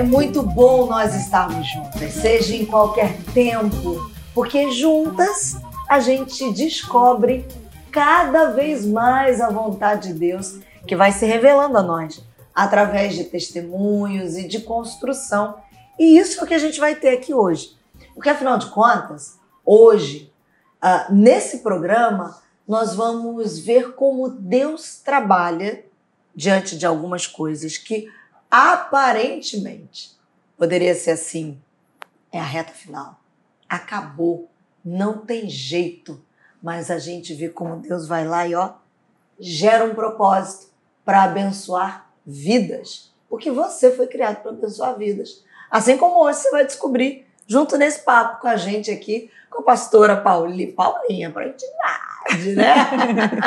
É muito bom nós estarmos juntas, seja em qualquer tempo, porque juntas a gente descobre cada vez mais a vontade de Deus que vai se revelando a nós através de testemunhos e de construção. E isso é o que a gente vai ter aqui hoje. Porque afinal de contas, hoje, uh, nesse programa, nós vamos ver como Deus trabalha diante de algumas coisas que aparentemente poderia ser assim. É a reta final. Acabou. Não tem jeito. Mas a gente vê como Deus vai lá e ó, gera um propósito para abençoar vidas. Porque você foi criado para abençoar vidas. Assim como hoje você vai descobrir, junto nesse papo com a gente aqui, com a pastora Paulinha, Paulinha, para intimidade, né?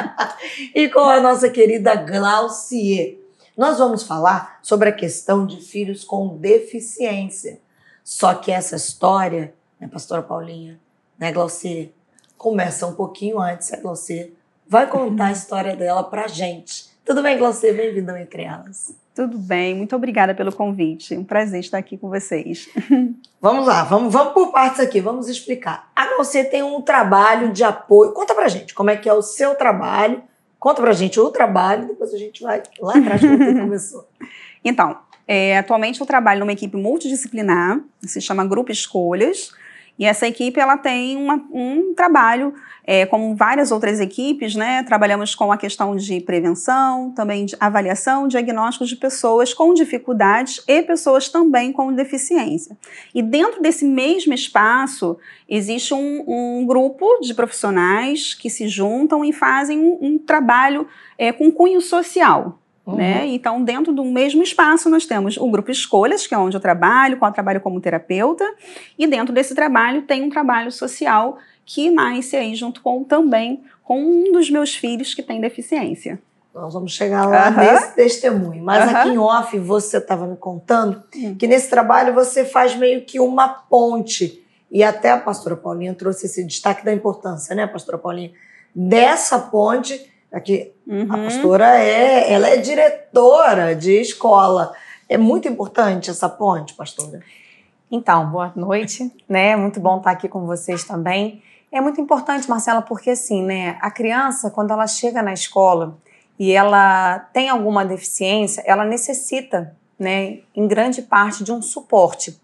e com a nossa querida Glaucier. Nós vamos falar sobre a questão de filhos com deficiência. Só que essa história, né, pastora Paulinha, né, Glaucier, começa um pouquinho antes, a Glaucier vai contar a história dela pra gente. Tudo bem, Glaucier? Bem-vinda ao Entre Elas. Tudo bem, muito obrigada pelo convite. Um prazer estar aqui com vocês. Vamos lá, vamos, vamos por partes aqui, vamos explicar. A você tem um trabalho de apoio. Conta pra gente como é que é o seu trabalho. Conta pra gente o trabalho, depois a gente vai lá atrás como começou. Então, é, atualmente eu trabalho numa equipe multidisciplinar, se chama Grupo Escolhas. E essa equipe ela tem uma, um trabalho, é, como várias outras equipes, né? Trabalhamos com a questão de prevenção, também de avaliação, diagnóstico de pessoas com dificuldades e pessoas também com deficiência. E dentro desse mesmo espaço existe um, um grupo de profissionais que se juntam e fazem um, um trabalho é, com cunho social. Uhum. Né? Então, dentro do mesmo espaço, nós temos o grupo Escolhas, que é onde eu trabalho, qual eu trabalho como terapeuta, e dentro desse trabalho tem um trabalho social que nasce aí junto com também com um dos meus filhos que tem deficiência. Nós vamos chegar lá uhum. nesse testemunho. Mas uhum. aqui em off, você estava me contando uhum. que nesse trabalho você faz meio que uma ponte. E até a pastora Paulinha trouxe esse destaque da importância, né, pastora Paulinha? Dessa ponte Aqui, uhum. a pastora é, ela é diretora de escola. É muito importante essa ponte, pastora. Então, boa noite, né? Muito bom estar aqui com vocês também. É muito importante, Marcela, porque assim, né, a criança quando ela chega na escola e ela tem alguma deficiência, ela necessita, né, em grande parte de um suporte.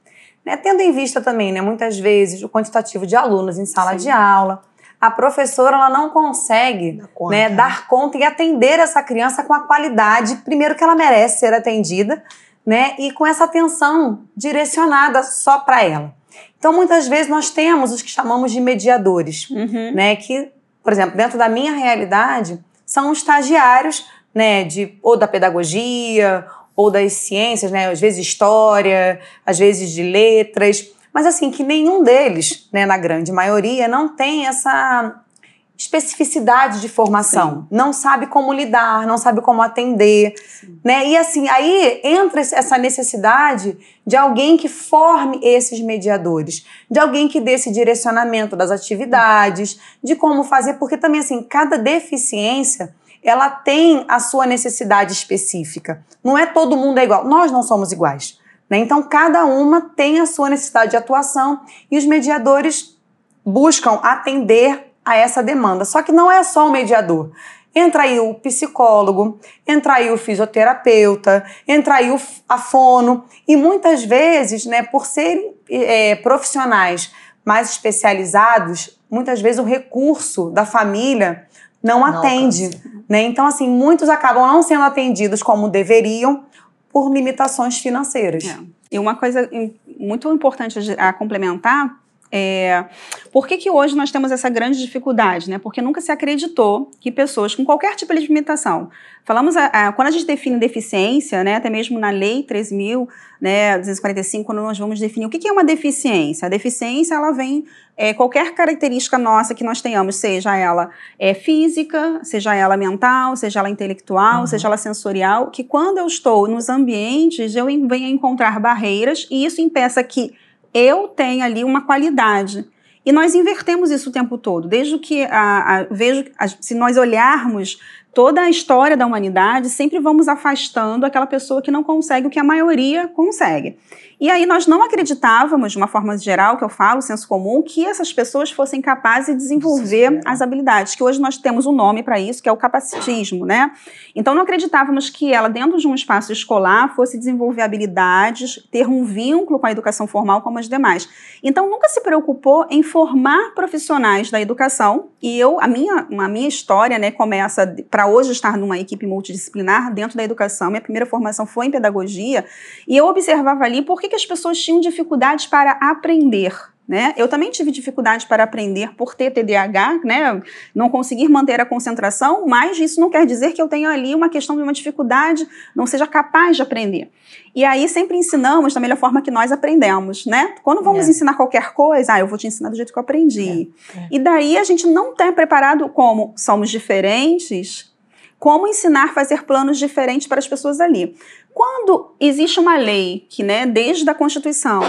Né? Tendo em vista também, né, muitas vezes o quantitativo de alunos em sala Sim. de aula, a professora ela não consegue conta, né, dar conta e atender essa criança com a qualidade, primeiro que ela merece ser atendida, né, e com essa atenção direcionada só para ela. Então, muitas vezes nós temos os que chamamos de mediadores, uhum. né, que, por exemplo, dentro da minha realidade, são estagiários, né, de ou da pedagogia ou das ciências, né, às vezes história, às vezes de letras, mas assim, que nenhum deles, né, na grande maioria, não tem essa especificidade de formação, Sim. não sabe como lidar, não sabe como atender, Sim. né? E assim, aí entra essa necessidade de alguém que forme esses mediadores, de alguém que dê esse direcionamento das atividades, de como fazer, porque também assim, cada deficiência ela tem a sua necessidade específica. Não é todo mundo é igual. Nós não somos iguais. Né? Então, cada uma tem a sua necessidade de atuação e os mediadores buscam atender a essa demanda. Só que não é só o mediador. Entra aí o psicólogo, entra aí o fisioterapeuta, entra aí o, a fono. E muitas vezes, né, por serem é, profissionais mais especializados, muitas vezes o recurso da família não, não atende. Né? Então, assim, muitos acabam não sendo atendidos como deveriam por limitações financeiras. É. E uma coisa muito importante a complementar é, por que, que hoje nós temos essa grande dificuldade? Né? Porque nunca se acreditou que pessoas com qualquer tipo de limitação. Falamos, a, a, quando a gente define deficiência, né, até mesmo na Lei 3.245, né, quando nós vamos definir o que, que é uma deficiência. A deficiência ela vem é, qualquer característica nossa que nós tenhamos, seja ela é, física, seja ela mental, seja ela intelectual, uhum. seja ela sensorial, que quando eu estou nos ambientes, eu venho encontrar barreiras e isso impeça que eu tenho ali uma qualidade. E nós invertemos isso o tempo todo. Desde que a, a, vejo, a, se nós olharmos toda a história da humanidade, sempre vamos afastando aquela pessoa que não consegue o que a maioria consegue. E aí nós não acreditávamos, de uma forma geral, que eu falo, senso comum, que essas pessoas fossem capazes de desenvolver as habilidades, que hoje nós temos um nome para isso, que é o capacitismo, né? Então não acreditávamos que ela, dentro de um espaço escolar, fosse desenvolver habilidades, ter um vínculo com a educação formal como as demais. Então nunca se preocupou em formar profissionais da educação, e eu, a minha, a minha história, né, começa para hoje estar numa equipe multidisciplinar dentro da educação. Minha primeira formação foi em pedagogia, e eu observava ali por que que as pessoas tinham dificuldades para aprender? Né? Eu também tive dificuldade para aprender por ter TDAH, né? não conseguir manter a concentração, mas isso não quer dizer que eu tenha ali uma questão de uma dificuldade, não seja capaz de aprender. E aí sempre ensinamos da melhor forma que nós aprendemos, né? Quando vamos é. ensinar qualquer coisa, ah, eu vou te ensinar do jeito que eu aprendi. É. É. E daí a gente não está preparado como somos diferentes, como ensinar a fazer planos diferentes para as pessoas ali. Quando existe uma lei que, né, desde a Constituição,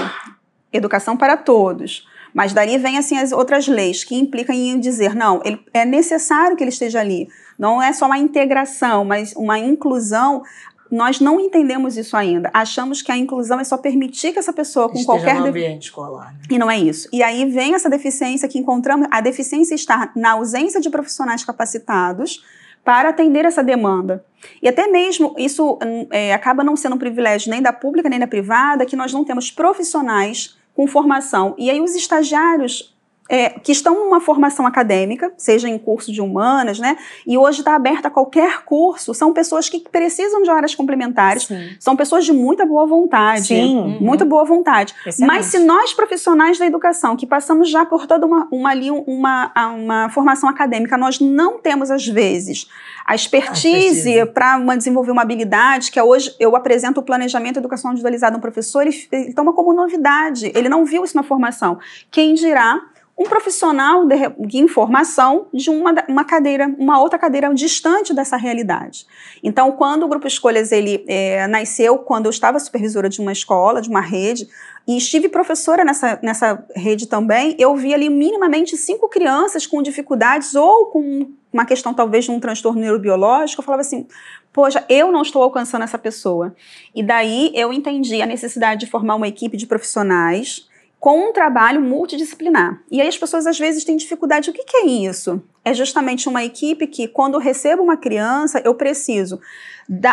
educação para todos, mas daí vem assim as outras leis que implicam em dizer, não, ele, é necessário que ele esteja ali. Não é só uma integração, mas uma inclusão. Nós não entendemos isso ainda. Achamos que a inclusão é só permitir que essa pessoa com esteja qualquer no ambiente escolar. Né? E não é isso. E aí vem essa deficiência que encontramos. A deficiência está na ausência de profissionais capacitados para atender essa demanda. E até mesmo isso hum, é, acaba não sendo um privilégio nem da pública nem da privada, que nós não temos profissionais com formação. E aí os estagiários é, que estão numa formação acadêmica, seja em curso de humanas, né? E hoje está aberta a qualquer curso. São pessoas que precisam de horas complementares. Sim. São pessoas de muita boa vontade. Sim. Uhum. Muito boa vontade. Excelente. Mas se nós, profissionais da educação, que passamos já por toda uma, uma, ali, uma, uma formação acadêmica, nós não temos, às vezes, a expertise para desenvolver uma habilidade, que é hoje eu apresento o planejamento educacional individualizado a um professor, ele, ele toma como novidade. Ele não viu isso na formação. Quem dirá um profissional de, de, informação de uma, uma cadeira, uma outra cadeira distante dessa realidade. Então, quando o Grupo Escolhas ele é, nasceu, quando eu estava supervisora de uma escola, de uma rede, e estive professora nessa, nessa rede também, eu vi ali minimamente cinco crianças com dificuldades ou com uma questão talvez de um transtorno neurobiológico, eu falava assim, poxa, eu não estou alcançando essa pessoa. E daí eu entendi a necessidade de formar uma equipe de profissionais com um trabalho multidisciplinar. E aí as pessoas às vezes têm dificuldade. O que, que é isso? É justamente uma equipe que, quando recebo uma criança, eu preciso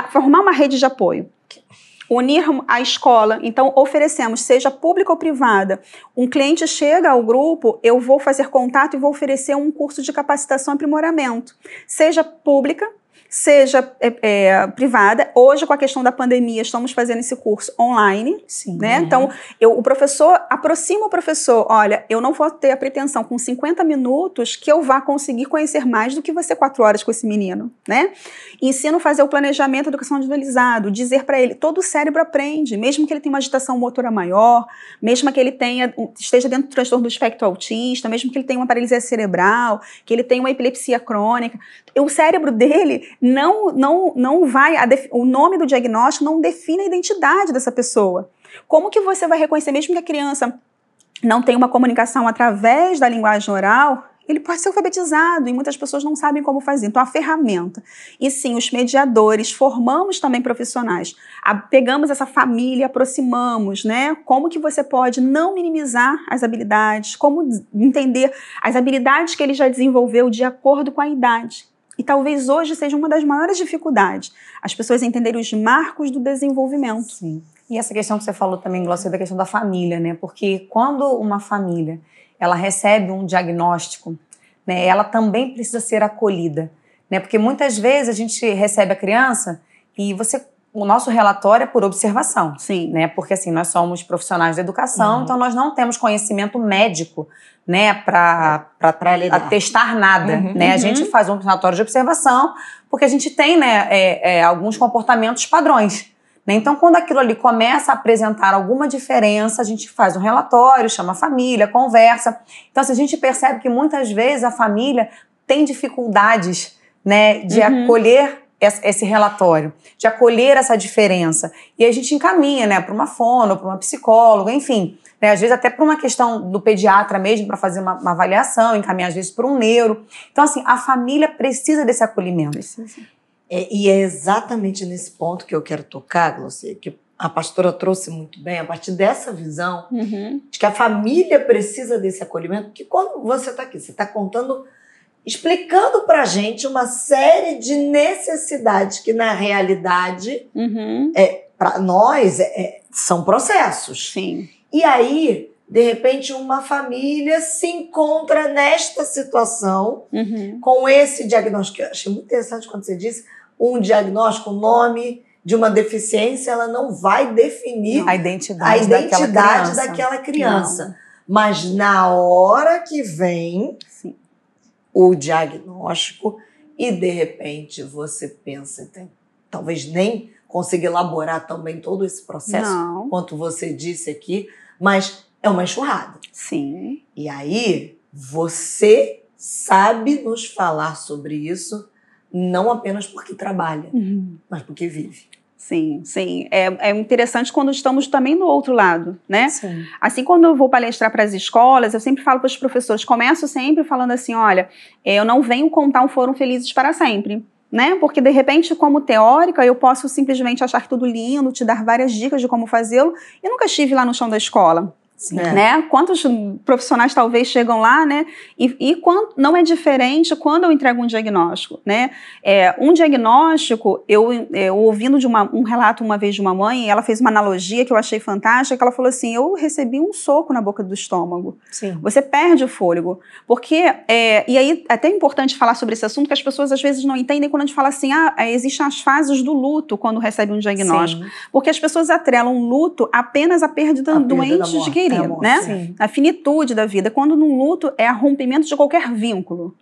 formar uma rede de apoio unir a escola. Então, oferecemos, seja pública ou privada. Um cliente chega ao grupo, eu vou fazer contato e vou oferecer um curso de capacitação e aprimoramento. Seja pública, seja é, é, privada. Hoje, com a questão da pandemia, estamos fazendo esse curso online. Sim, né? Então, eu, o professor aproxima o professor. Olha, eu não vou ter a pretensão com 50 minutos que eu vá conseguir conhecer mais do que você quatro horas com esse menino. Né? Ensino a fazer o planejamento da educação individualizado, dizer para ele, todo o cérebro aprende, mesmo que ele tenha uma agitação motora maior, mesmo que ele tenha, esteja dentro do transtorno do espectro autista, mesmo que ele tenha uma paralisia cerebral, que ele tenha uma epilepsia crônica, o cérebro dele não, não, não vai. o nome do diagnóstico não define a identidade dessa pessoa. Como que você vai reconhecer, mesmo que a criança não tenha uma comunicação através da linguagem oral, ele pode ser alfabetizado e muitas pessoas não sabem como fazer. Então, a ferramenta. E sim, os mediadores, formamos também profissionais. A, pegamos essa família, aproximamos, né? Como que você pode não minimizar as habilidades, como entender as habilidades que ele já desenvolveu de acordo com a idade. E talvez hoje seja uma das maiores dificuldades, as pessoas entenderem os marcos do desenvolvimento. Sim. E essa questão que você falou também, Glaucia, da questão da família, né? Porque quando uma família ela recebe um diagnóstico, né, ela também precisa ser acolhida, né? Porque muitas vezes a gente recebe a criança e você o nosso relatório é por observação, Sim. né? Porque assim, nós somos profissionais da educação, uhum. então nós não temos conhecimento médico, né, para testar nada, uhum. né? A uhum. gente faz um relatório de observação porque a gente tem, né, é, é, alguns comportamentos padrões. Né? Então, quando aquilo ali começa a apresentar alguma diferença, a gente faz um relatório, chama a família, conversa. Então, se a gente percebe que muitas vezes a família tem dificuldades, né, de uhum. acolher esse relatório, de acolher essa diferença. E a gente encaminha, né, para uma fono, para uma psicóloga, enfim, Né? Às vezes até por uma questão do pediatra mesmo, para fazer uma, uma, avaliação, encaminhar às vezes para um neuro. Então, assim, a família precisa desse acolhimento. Precisa. É, e é exatamente nesse ponto que eu quero tocar, Glaucia, que a pastora trouxe muito bem, a partir dessa visão uhum. de que a família precisa desse acolhimento, porque quando você está aqui, você está contando, explicando para gente uma série de necessidades que na realidade, uhum. é, para nós, é, é, são processos. Sim. E aí, de repente, uma família se encontra nesta situação uhum. com esse diagnóstico. Eu achei muito interessante quando você disse um diagnóstico, um nome de uma deficiência, ela não vai definir a identidade, a identidade daquela criança. Daquela criança. Mas na hora que vem Sim. O diagnóstico e de repente você pensa, tem, talvez nem consiga elaborar também todo esse processo, não. quanto você disse aqui, mas é uma enxurrada. Sim. E aí você sabe nos falar sobre isso não apenas porque trabalha, uhum. mas porque vive. Sim, sim. É, é interessante quando estamos também do outro lado, né? Sim. Assim, quando eu vou palestrar para as escolas, eu sempre falo para os professores, começo sempre falando assim, olha, eu não venho contar um Foram Felizes para sempre. Né? Porque de repente, como teórica, eu posso simplesmente achar tudo lindo, te dar várias dicas de como fazê-lo, e nunca estive lá no chão da escola. Sim. É. Né? Quantos profissionais talvez chegam lá, né? E, e quando, não é diferente quando eu entrego um diagnóstico, né? É, um diagnóstico, eu, eu ouvindo de uma, um relato uma vez de uma mãe, ela fez uma analogia que eu achei fantástica, que ela falou assim, eu recebi um soco na boca do estômago. Sim. Você perde o fôlego. Porque, é, e aí é até importante falar sobre esse assunto, que as pessoas às vezes não entendem quando a gente fala assim, ah, existem as fases do luto quando recebe um diagnóstico. Sim. Porque as pessoas atrelam luto apenas à perda, a doente de querido, né? Sim. A finitude da vida. Quando num luto é a rompimento de qualquer vínculo.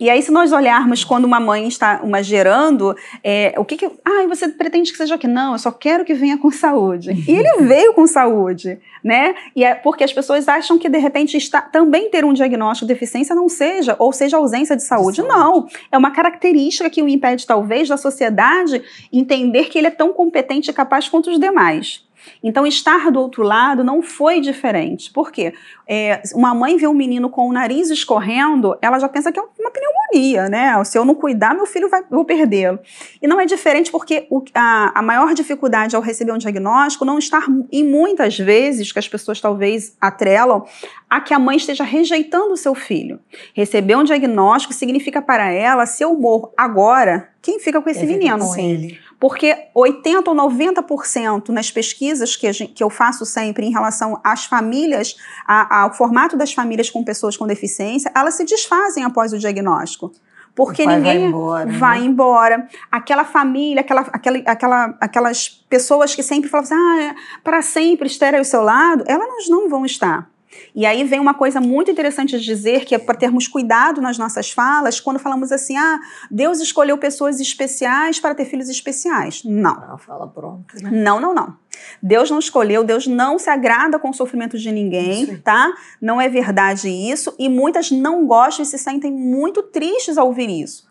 E aí, se nós olharmos quando uma mãe está uma gerando, é, o que que. Ah, você pretende que seja aqui? Não, eu só quero que venha com saúde. E ele veio com saúde, né? E é porque as pessoas acham que, de repente, está, também ter um diagnóstico de deficiência não seja, ou seja, ausência de saúde. de saúde. Não. É uma característica que o impede, talvez, da sociedade entender que ele é tão competente e capaz quanto os demais. Então, estar do outro lado não foi diferente. Por quê? É, uma mãe vê um menino com o nariz escorrendo, ela já pensa que é uma pneumonia, né? Se eu não cuidar, meu filho vai vou perdê-lo. E não é diferente porque o, a, a maior dificuldade ao receber um diagnóstico não está em muitas vezes, que as pessoas talvez atrelam, a que a mãe esteja rejeitando o seu filho. Receber um diagnóstico significa para ela, se eu morro agora, quem fica com esse menino? Com ele. Porque 80% ou 90% nas pesquisas que, gente, que, eu faço sempre em relação às famílias, a, ao formato das famílias com pessoas com deficiência, elas se desfazem após o diagnóstico. Porque ninguém vai embora. Vai né? embora. Aquela família, aquela, aquela, aquela, aquelas pessoas que sempre falam assim, ah, é para sempre estar ao seu lado, elas não vão estar. E aí vem uma coisa muito interessante de dizer, que é para termos cuidado nas nossas falas, quando falamos assim, ah, Deus escolheu pessoas especiais para ter filhos especiais. Não. Não, fala pronto. Né? Não, não, não. Deus não escolheu, Deus não se agrada com o sofrimento de ninguém, Sim. tá? Não é verdade isso. E muitas não gostam e se sentem muito tristes ao ouvir isso.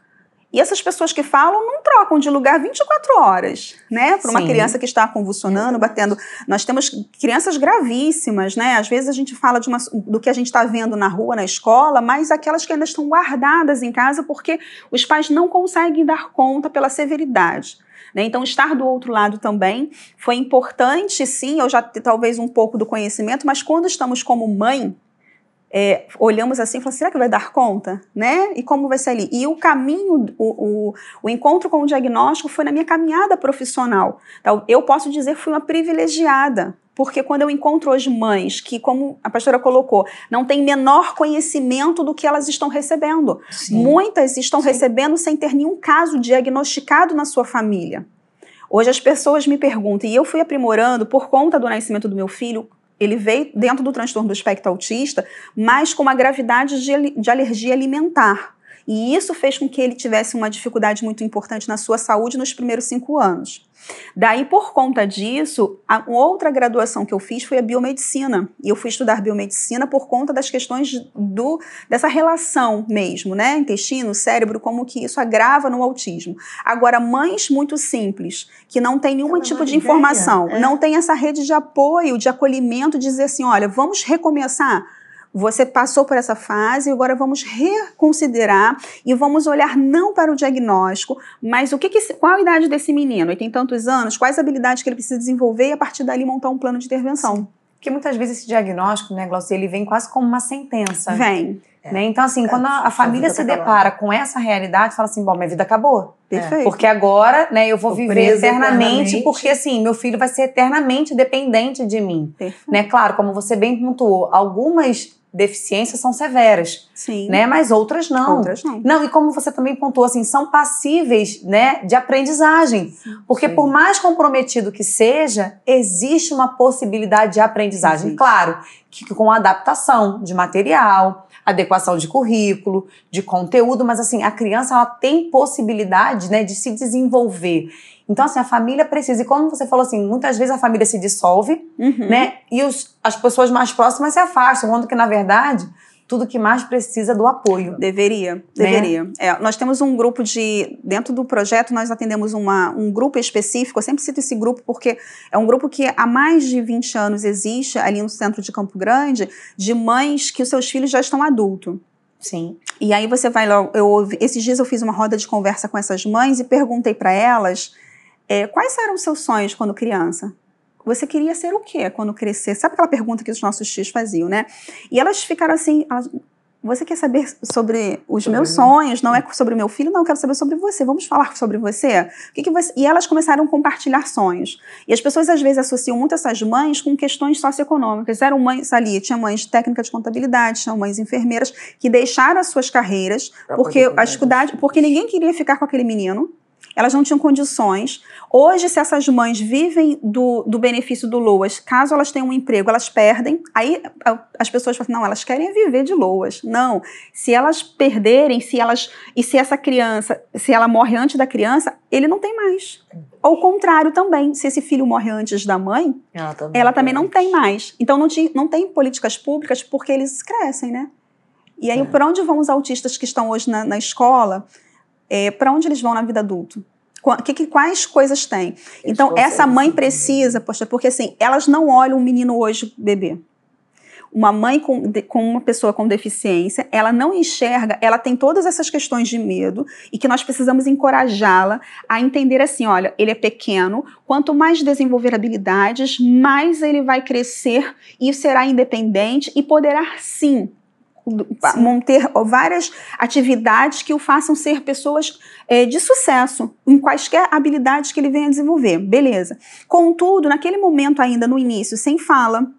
E essas pessoas que falam não trocam de lugar 24 horas, né? Para uma Sim. criança que está convulsionando, batendo. Nós temos crianças gravíssimas, né? Às vezes a gente fala uma, do que a gente está vendo na rua, na escola, mas aquelas que ainda estão guardadas em casa porque os pais não conseguem dar conta pela severidade. Né? Então, estar do outro lado também foi importante, sim. Eu já talvez um pouco do conhecimento, mas quando estamos como mãe, é, olhamos assim e falamos, será que vai dar conta? Né? E como vai ser ali? E o caminho, o, o, o, encontro com o diagnóstico foi na minha caminhada profissional. Então, eu posso dizer que fui uma privilegiada, porque quando eu encontro hoje mães que, como a pastora colocou, não têm menor conhecimento do que elas estão recebendo. Sim. Muitas estão Sim. recebendo sem ter nenhum caso diagnosticado na sua família. Hoje as pessoas me perguntam, e eu fui aprimorando por conta do nascimento do meu filho, ele veio dentro do transtorno do espectro autista, mas com uma gravidade de, de alergia alimentar. E isso fez com que ele tivesse uma dificuldade muito importante na sua saúde nos primeiros cinco anos. Daí, por conta disso, a outra graduação que eu fiz foi a biomedicina. E eu fui estudar biomedicina por conta das questões do, dessa relação mesmo, né? Intestino, cérebro, como que isso agrava no autismo. Agora, mães muito simples, que não têm nenhum tipo de informação, ideia, é? não tem essa rede de apoio, de acolhimento, de dizer assim: olha, vamos recomeçar você passou por essa fase, agora vamos reconsiderar e vamos olhar não para o diagnóstico, mas o que, que qual a idade desse menino? Ele tem tantos anos, quais habilidades que ele precisa desenvolver e a partir dali montar um plano de intervenção. Porque muitas vezes esse diagnóstico, né, Glaucia, ele vem quase como uma sentença. Vem. Né? Então, assim, é, quando a, a família se depara com essa realidade, fala assim: bom, minha vida acabou. Perfeito. Porque agora, né, eu vou viver eternamente, eternamente, porque assim, meu filho vai ser eternamente dependente de mim. Perfeito. Né? Claro, como você bem pontuou, algumas deficiências são severas, Sim. né? Mas outras não. Outras não. Não, e como você também pontuou assim, são passíveis, né, de aprendizagem. Sim. Porque Sim. por mais comprometido que seja, existe uma possibilidade de aprendizagem. Existe. Claro, que com adaptação de material, adequação de currículo, de conteúdo, mas assim, a criança ela tem possibilidade, né, de se desenvolver. Então, assim, a família precisa. E como você falou assim, muitas vezes a família se dissolve, uhum. né? E os, as pessoas mais próximas se afastam, quando que, na verdade, tudo que mais precisa é do apoio. Deveria, né? deveria. É, nós temos um grupo de. Dentro do projeto, nós atendemos uma, um grupo específico. Eu sempre cito esse grupo porque é um grupo que há mais de 20 anos existe ali no centro de Campo Grande, de mães que os seus filhos já estão adultos. Sim. E aí você vai lá. Eu, esses dias eu fiz uma roda de conversa com essas mães e perguntei para elas é, quais eram os seus sonhos quando criança? Você queria ser o quê quando crescer? Sabe aquela pergunta que os nossos tios faziam, né? E elas ficaram assim. Elas, você quer saber sobre os sobre meus mim. sonhos? Não é sobre o meu filho? Não, eu quero saber sobre você. Vamos falar sobre você? O que, que você... E elas começaram a compartilhar sonhos. E as pessoas às vezes associam muito essas mães com questões socioeconômicas. Eram mães ali, tinha mães de técnica de contabilidade, tinha mães enfermeiras que deixaram as suas carreiras pra porque a dificuldade, porque ninguém queria ficar com aquele menino elas não tinham condições. Hoje, se essas mães vivem do, do benefício do LOAS, caso elas tenham um emprego, elas perdem. Aí as pessoas falam assim, não, elas querem viver de LOAS. Não. Se elas perderem, se elas. E se essa criança, se ela morre antes da criança, ele não tem mais. Ao contrário também, se esse filho morre antes da mãe, ela também, ela também não tem mais. Então não, te, não tem políticas públicas porque eles crescem, né? E aí, é. para onde vão os autistas que estão hoje na, na escola? É, para onde eles vão na vida adulta? Que, que, quais coisas têm? Então, essa mãe precisa, poxa, porque assim, elas não olham um menino hoje bebê. Uma mãe com, com uma pessoa com deficiência, ela não enxerga, ela tem todas essas questões de medo e que nós precisamos encorajá-la a entender assim: olha, ele é pequeno, quanto mais desenvolver habilidades, mais ele vai crescer e será independente e poderá Sim. Manter várias atividades que o façam ser pessoas é, de sucesso em quaisquer habilidades que ele venha desenvolver. Beleza. Contudo, naquele momento ainda no início, sem fala,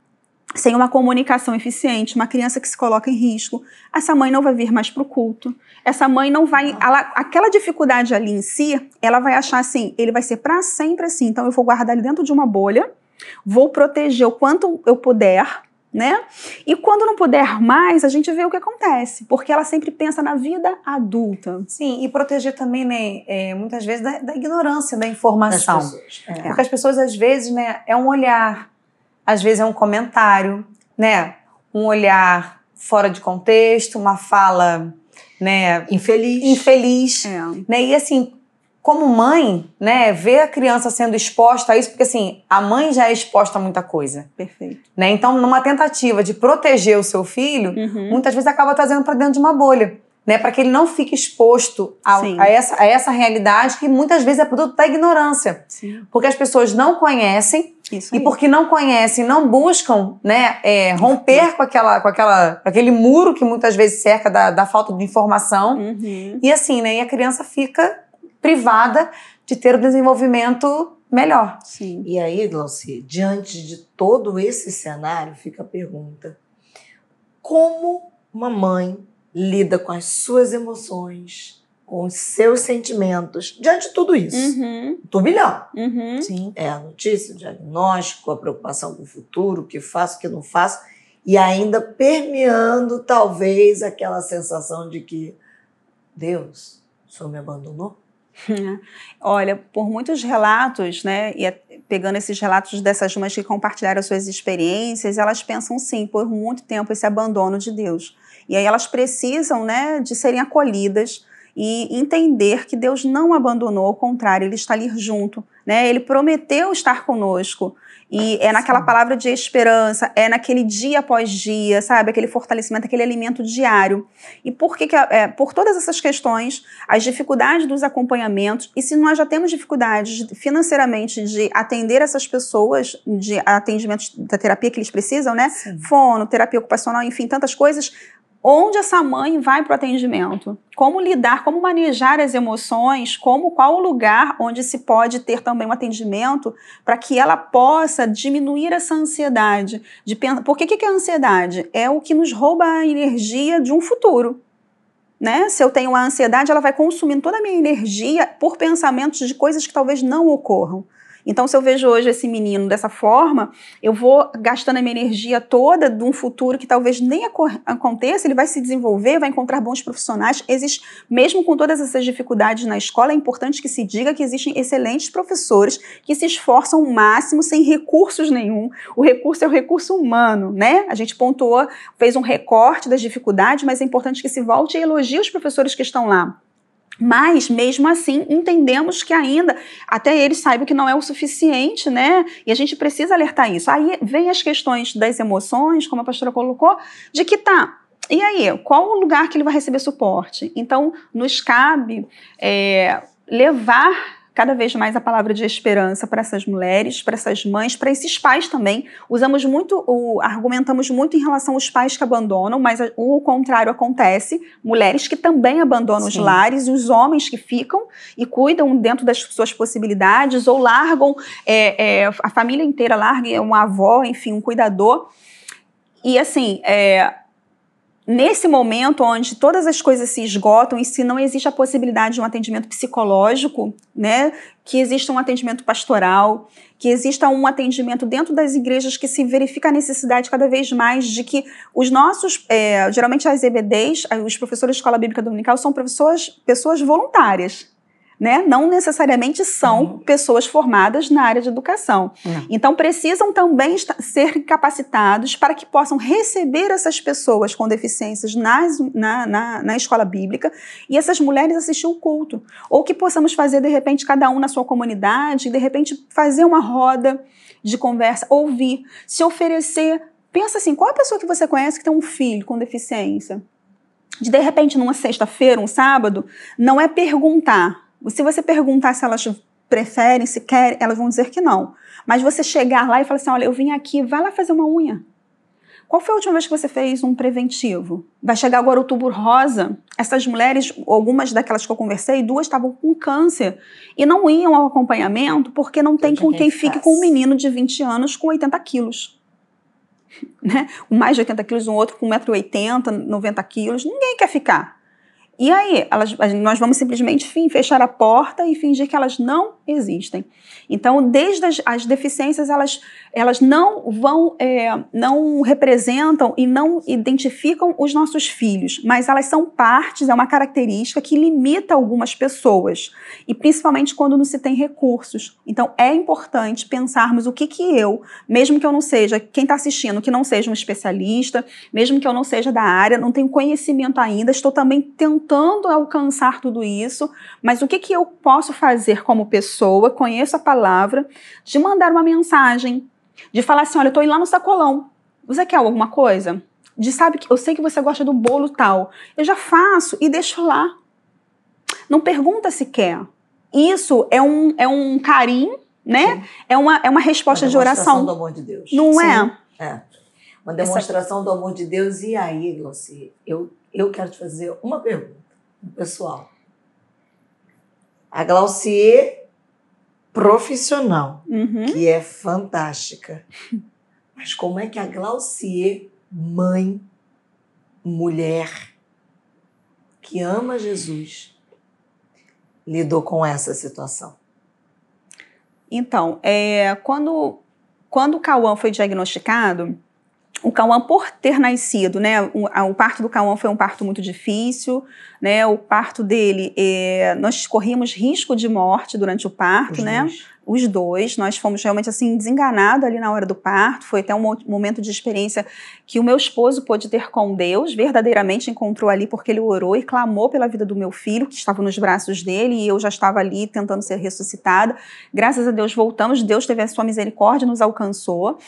sem uma comunicação eficiente, uma criança que se coloca em risco, essa mãe não vai vir mais para o culto. Essa mãe não vai. Ela, aquela dificuldade ali em si, ela vai achar assim: ele vai ser para sempre assim. Então eu vou guardar ele dentro de uma bolha, vou proteger o quanto eu puder né? E quando não puder mais, a gente vê o que acontece, porque ela sempre pensa na vida adulta. Sim, e proteger também, né, é, muitas vezes, da, da, ignorância da informação. É. Porque as pessoas, às vezes, né, é um olhar, às vezes é um comentário, né? Um olhar fora de contexto, uma fala, né? Infeliz. Infeliz. É. Né? E assim, como mãe, né, ver a criança sendo exposta a isso, porque assim, a mãe já é exposta a muita coisa. Perfeito. Né? Então, numa tentativa de proteger o seu filho, uhum. muitas vezes acaba trazendo para dentro de uma bolha. Né, para que ele não fique exposto a, a, essa, a essa realidade que muitas vezes é produto da ignorância. Sim. Porque as pessoas não conhecem e porque não conhecem, não buscam né, é, romper com, aquela, com aquela, aquele muro que muitas vezes cerca da, da falta de informação. Uhum. E assim, né, e a criança fica privada de ter o um desenvolvimento melhor. Sim. E aí, Glauci, diante de todo esse cenário, fica a pergunta: como uma mãe lida com as suas emoções, com os seus sentimentos, diante de tudo isso? Uhum. Turbilhão. Uhum. Sim. É a notícia, o diagnóstico, a preocupação com o futuro, o que faço, o que não faço, e ainda permeando talvez aquela sensação de que Deus, o senhor me abandonou? Olha, por muitos relatos, né, e pegando esses relatos dessas mães que compartilharam suas experiências, elas pensam sim, por muito tempo, esse abandono de Deus. E aí elas precisam, né, de serem acolhidas e entender que Deus não abandonou, ao contrário, Ele está ali junto, né? Ele prometeu estar conosco. E é naquela palavra de esperança, é naquele dia após dia, sabe? Aquele fortalecimento, aquele alimento diário. E por que, que é, por todas essas questões, as dificuldades dos acompanhamentos, e se nós já temos dificuldades financeiramente de atender essas pessoas, de atendimento da terapia que eles precisam, né? Sim. Fono, terapia ocupacional, enfim, tantas coisas, onde essa mãe vai para o atendimento, como lidar, como manejar as emoções, como qual o lugar onde se pode ter também um atendimento para que ela possa diminuir essa ansiedade de pensar. Por que, que é a ansiedade? É o que nos rouba a energia de um futuro. Né? Se eu tenho a ansiedade, ela vai consumindo toda a minha energia por pensamentos de coisas que talvez não ocorram. Então, se eu vejo hoje esse menino dessa forma, eu vou gastando a minha energia toda de um futuro que talvez nem aconteça, ele vai se desenvolver, vai encontrar bons profissionais. Existe, mesmo com todas essas dificuldades na escola, é importante que se diga que existem excelentes professores que se esforçam o máximo sem recursos nenhum. O recurso é o recurso humano, né? A gente pontuou, fez um recorte das dificuldades, mas é importante que se volte e elogie os professores que estão lá. Mas, mesmo assim, entendemos que ainda, até eles saibam que não é o suficiente, né? E a gente precisa alertar isso. Aí vem as questões das emoções, como a pastora colocou, de que tá. E aí, qual o lugar que ele vai receber suporte? Então, nos cabe é, levar cada vez mais a palavra de esperança para essas mulheres, para essas mães, para esses pais também. Usamos muito, o, argumentamos muito em relação aos pais que abandonam, mas o contrário acontece. Mulheres que também abandonam Sim. os lares e os homens que ficam e cuidam dentro das suas possibilidades ou largam é, é, a família inteira, larga uma avó, enfim, um cuidador. E assim, é, nesse momento onde todas as coisas se esgotam e se não existe a possibilidade de um atendimento psicológico, né, que exista um atendimento pastoral, que exista um atendimento dentro das igrejas que se verifica a necessidade cada vez mais de que os nossos, é, geralmente as EBDs, os professores de escola bíblica dominical são pessoas, pessoas voluntárias, né, não necessariamente são uhum. pessoas formadas na área de educação. Uhum. Então, precisam também ser capacitados para que possam receber essas pessoas com deficiências nas, na, na, na escola bíblica e essas mulheres assistir o culto. Ou que possamos fazer, de repente, cada um na sua comunidade, de repente, fazer uma roda de conversa, ouvir, se oferecer. Pensa assim, qual a pessoa que você conhece que tem um filho com deficiência? De, de repente, numa sexta-feira, um sábado, não é perguntar, se você perguntar se elas preferem, se querem, elas vão dizer que não. Mas você chegar lá e falar assim: olha, eu vim aqui, vai lá fazer uma unha. Qual foi a última vez que você fez um preventivo? Vai chegar agora o outubro rosa. Essas mulheres, algumas daquelas que eu conversei, duas estavam com câncer e não iam ao acompanhamento porque não tem com quem fique com um menino de 20 anos com 80 quilos. Né? Um mais de 80 quilos, um outro com 1,80m, 90 quilos. Ninguém quer ficar. E aí, elas, nós vamos simplesmente fechar a porta e fingir que elas não existem. Então, desde as, as deficiências, elas, elas não vão, é, não representam e não identificam os nossos filhos, mas elas são partes, é uma característica que limita algumas pessoas, e principalmente quando não se tem recursos. Então, é importante pensarmos o que que eu, mesmo que eu não seja, quem está assistindo, que não seja um especialista, mesmo que eu não seja da área, não tenho conhecimento ainda, estou também tentando alcançar tudo isso, mas o que, que eu posso fazer como pessoa, conheço a palavra, de mandar uma mensagem, de falar assim: olha, eu tô indo lá no sacolão, você quer alguma coisa? De sabe que eu sei que você gosta do bolo tal, eu já faço e deixo lá. Não pergunta se quer. Isso é um, é um carinho, né? É uma, é uma resposta uma de oração. do amor de Deus. Não Sim. é? É. Uma demonstração Essa... do amor de Deus. E aí, Glauci, eu, eu quero te fazer uma pergunta pessoal. A Glaucier profissional, uhum. que é fantástica. Mas como é que a Glaucier, mãe, mulher, que ama Jesus, lidou com essa situação? Então, é, quando, quando o Cauã foi diagnosticado, o Cauã, por ter nascido, né, o, o, parto do Cauã foi um parto muito difícil, né, o parto dele, é, nós corríamos risco de morte durante o parto, Os né, dois os dois. Nós fomos realmente assim desenganados ali na hora do parto. Foi até um momento de experiência que o meu esposo pôde ter com Deus, verdadeiramente encontrou ali porque ele orou e clamou pela vida do meu filho, que estava nos braços dele, e eu já estava ali tentando ser ressuscitada. Graças a Deus voltamos, Deus teve a sua misericórdia, nos alcançou.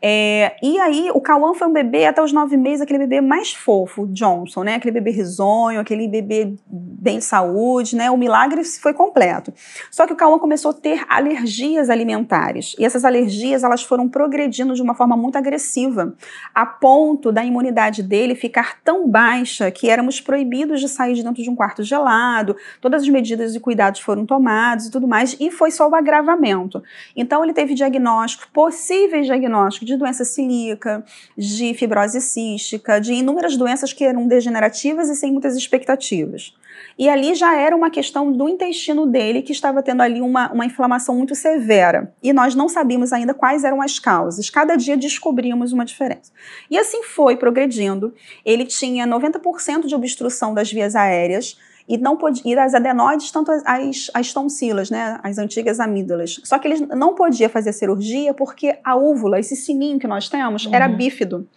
É, e aí, o Cauã foi um bebê até os nove meses, aquele bebê mais fofo, Johnson, né? Aquele bebê risonho, aquele bebê bem de saúde, né? O milagre foi completo. Só que o Cauã começou a ter alergia alergias alimentares. E essas alergias elas foram progredindo de uma forma muito agressiva, a ponto da imunidade dele ficar tão baixa que éramos proibidos de sair de dentro de um quarto gelado, todas as medidas e cuidados foram tomados e tudo mais, e foi só o agravamento. Então ele teve diagnóstico, possíveis diagnósticos de doença celíaca, de fibrose cística, de inúmeras doenças que eram degenerativas e sem muitas expectativas. E ali já era uma questão do intestino dele que estava tendo ali uma, uma inflamação muito severa. E nós não sabíamos ainda quais eram as causas. Cada dia descobríamos uma diferença. E assim foi progredindo. Ele tinha 90% de obstrução das vias aéreas e não podia e as adenoides tanto as, as, as tonsilas, né, as antigas amígdalas. Só que ele não podia fazer cirurgia porque a úvula, esse sininho que nós temos, uhum. era bífido.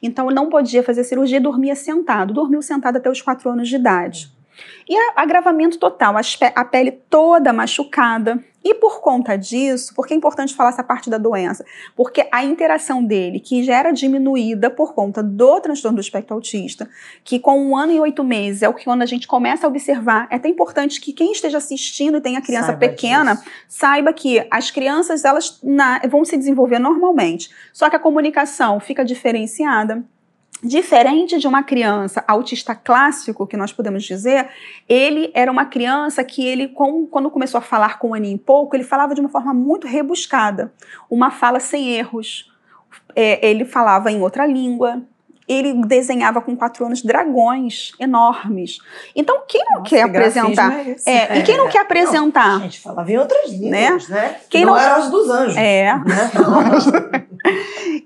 Então não podia fazer cirurgia e dormia sentado. Dormiu sentado até os 4 anos de idade. E agravamento total, a pele toda machucada. E por conta disso, porque é importante falar essa parte da doença? Porque a interação dele, que já era diminuída por conta do transtorno do espectro autista, que com um ano e oito meses é o que quando a gente começa a observar, é até importante que quem esteja assistindo e tenha criança saiba pequena, disso. saiba que as crianças elas na, vão se desenvolver normalmente. Só que a comunicação fica diferenciada Diferente de uma criança autista clássico, que nós podemos dizer, ele era uma criança que ele, quando começou a falar com um aninho pouco, ele falava de uma forma muito rebuscada, uma fala sem erros. É, ele falava em outra língua, ele desenhava com quatro anos dragões enormes. Então, quem não Nossa, quer que apresentar? É, é, e quem não é. quer apresentar? Não, a gente falava em outras línguas, né? né? Quem não, não era as dos anjos. É. Né?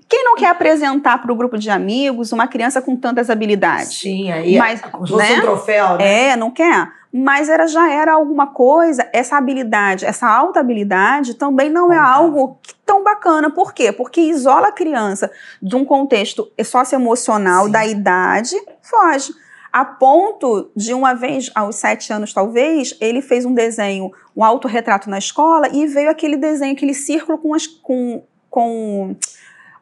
quem não quer apresentar para o grupo de amigos uma criança com tantas habilidades? Sim, aí Mas, é, como né? um troféu, né? É, não quer? Mas era, já era alguma coisa, essa habilidade, essa alta habilidade também não é algo tão bacana. Por quê? Porque isola a criança de um contexto socioemocional Sim. da idade, foge. A ponto de uma vez, aos sete anos talvez, ele fez um desenho, um autorretrato na escola e veio aquele desenho, aquele círculo com, as, com, com